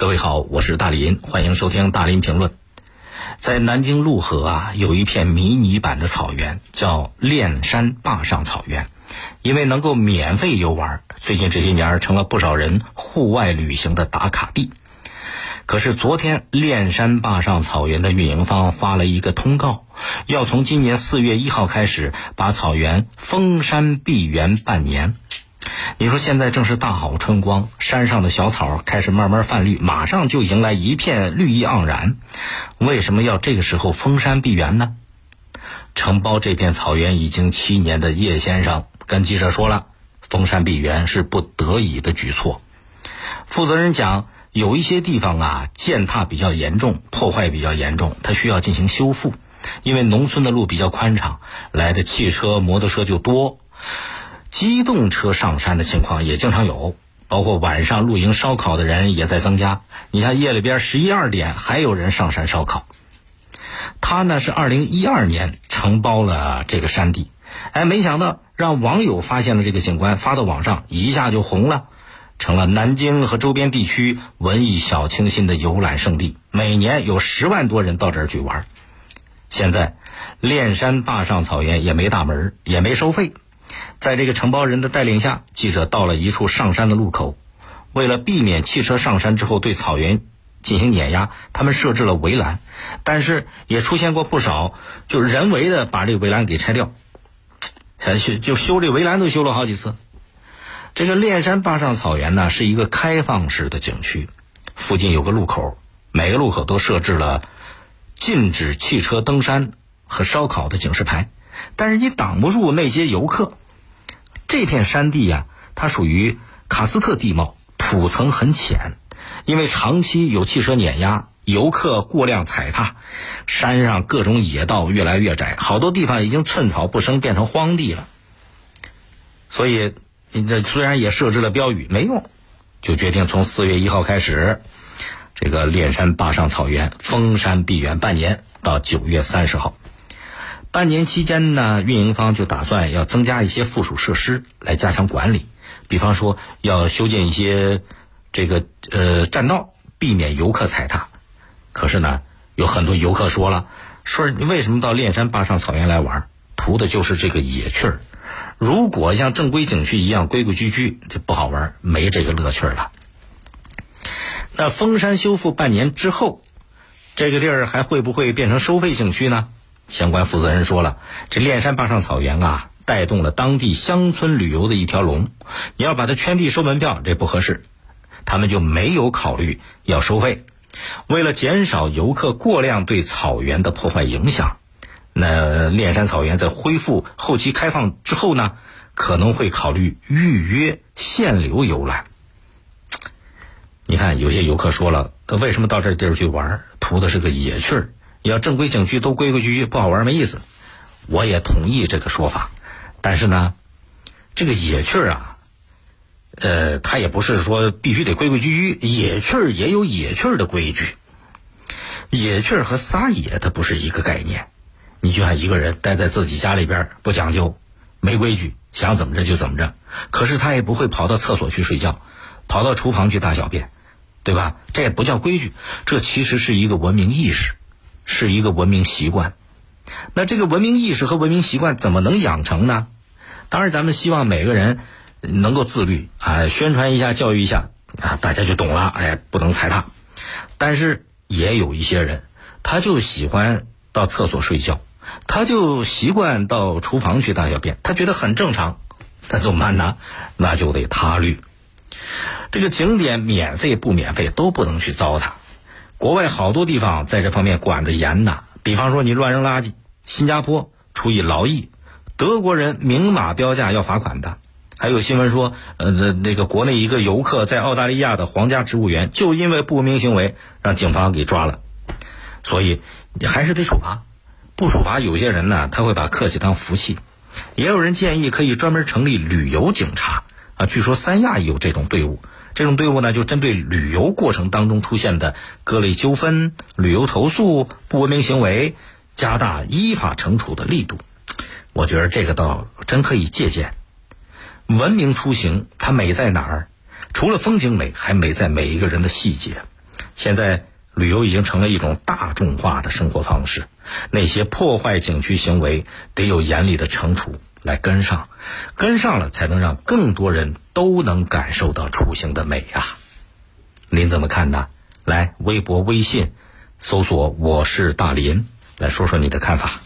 各位好，我是大林，欢迎收听大林评论。在南京陆河啊，有一片迷你版的草原，叫练山坝上草原。因为能够免费游玩，最近这些年成了不少人户外旅行的打卡地。可是昨天，练山坝上草原的运营方发了一个通告，要从今年四月一号开始，把草原封山闭园半年。你说现在正是大好春光，山上的小草开始慢慢泛绿，马上就迎来一片绿意盎然。为什么要这个时候封山闭园呢？承包这片草原已经七年的叶先生跟记者说了，封山闭园是不得已的举措。负责人讲，有一些地方啊，践踏比较严重，破坏比较严重，它需要进行修复。因为农村的路比较宽敞，来的汽车、摩托车就多。机动车上山的情况也经常有，包括晚上露营烧烤的人也在增加。你看夜里边十一二点还有人上山烧烤。他呢是二零一二年承包了这个山地，哎，没想到让网友发现了这个景观，发到网上一下就红了，成了南京和周边地区文艺小清新的游览胜地。每年有十万多人到这儿去玩。现在，练山坝上草原也没大门，也没收费。在这个承包人的带领下，记者到了一处上山的路口。为了避免汽车上山之后对草原进行碾压，他们设置了围栏。但是也出现过不少，就人为的把这个围栏给拆掉，还修就修这围栏都修了好几次。这个练山坝上草原呢，是一个开放式的景区，附近有个路口，每个路口都设置了禁止汽车登山和烧烤的警示牌。但是你挡不住那些游客。这片山地呀，它属于喀斯特地貌，土层很浅，因为长期有汽车碾压，游客过量踩踏，山上各种野道越来越窄，好多地方已经寸草不生，变成荒地了。所以，这虽然也设置了标语，没用，就决定从四月一号开始，这个练山坝上草原封山闭园半年，到九月三十号。半年期间呢，运营方就打算要增加一些附属设施来加强管理，比方说要修建一些这个呃栈道，避免游客踩踏。可是呢，有很多游客说了，说你为什么到练山坝上草原来玩？图的就是这个野趣儿。如果像正规景区一样规规矩矩，就不好玩，没这个乐趣了。那封山修复半年之后，这个地儿还会不会变成收费景区呢？相关负责人说了，这练山坝上草原啊，带动了当地乡村旅游的一条龙。你要把它圈地收门票，这不合适。他们就没有考虑要收费。为了减少游客过量对草原的破坏影响，那练山草原在恢复后期开放之后呢，可能会考虑预约限流游览。你看，有些游客说了，他为什么到这地儿去玩？图的是个野趣儿。要正规景区都规规矩矩不好玩没意思，我也同意这个说法。但是呢，这个野趣儿啊，呃，它也不是说必须得规规矩矩，野趣儿也有野趣儿的规矩。野趣儿和撒野它不是一个概念。你就像一个人待在自己家里边不讲究，没规矩，想怎么着就怎么着，可是他也不会跑到厕所去睡觉，跑到厨房去大小便，对吧？这也不叫规矩，这其实是一个文明意识。是一个文明习惯，那这个文明意识和文明习惯怎么能养成呢？当然，咱们希望每个人能够自律啊，宣传一下、教育一下啊，大家就懂了。哎，不能踩踏。但是也有一些人，他就喜欢到厕所睡觉，他就习惯到厨房去大小便，他觉得很正常。那怎么办呢？那就得他律。这个景点免费不免费都不能去糟蹋。国外好多地方在这方面管得严呐，比方说你乱扔垃圾，新加坡处以劳役，德国人明码标价要罚款的。还有新闻说，呃，那那个国内一个游客在澳大利亚的皇家植物园，就因为不明行为让警方给抓了。所以你还是得处罚，不处罚有些人呢，他会把客气当福气。也有人建议可以专门成立旅游警察啊，据说三亚有这种队伍。这种队伍呢，就针对旅游过程当中出现的各类纠纷、旅游投诉、不文明行为，加大依法惩处的力度。我觉得这个倒真可以借鉴。文明出行，它美在哪儿？除了风景美，还美在每一个人的细节。现在旅游已经成了一种大众化的生活方式，那些破坏景区行为得有严厉的惩处来跟上，跟上了才能让更多人都能感受到出行的美啊！您怎么看呢？来，微博、微信搜索“我是大林”，来说说你的看法。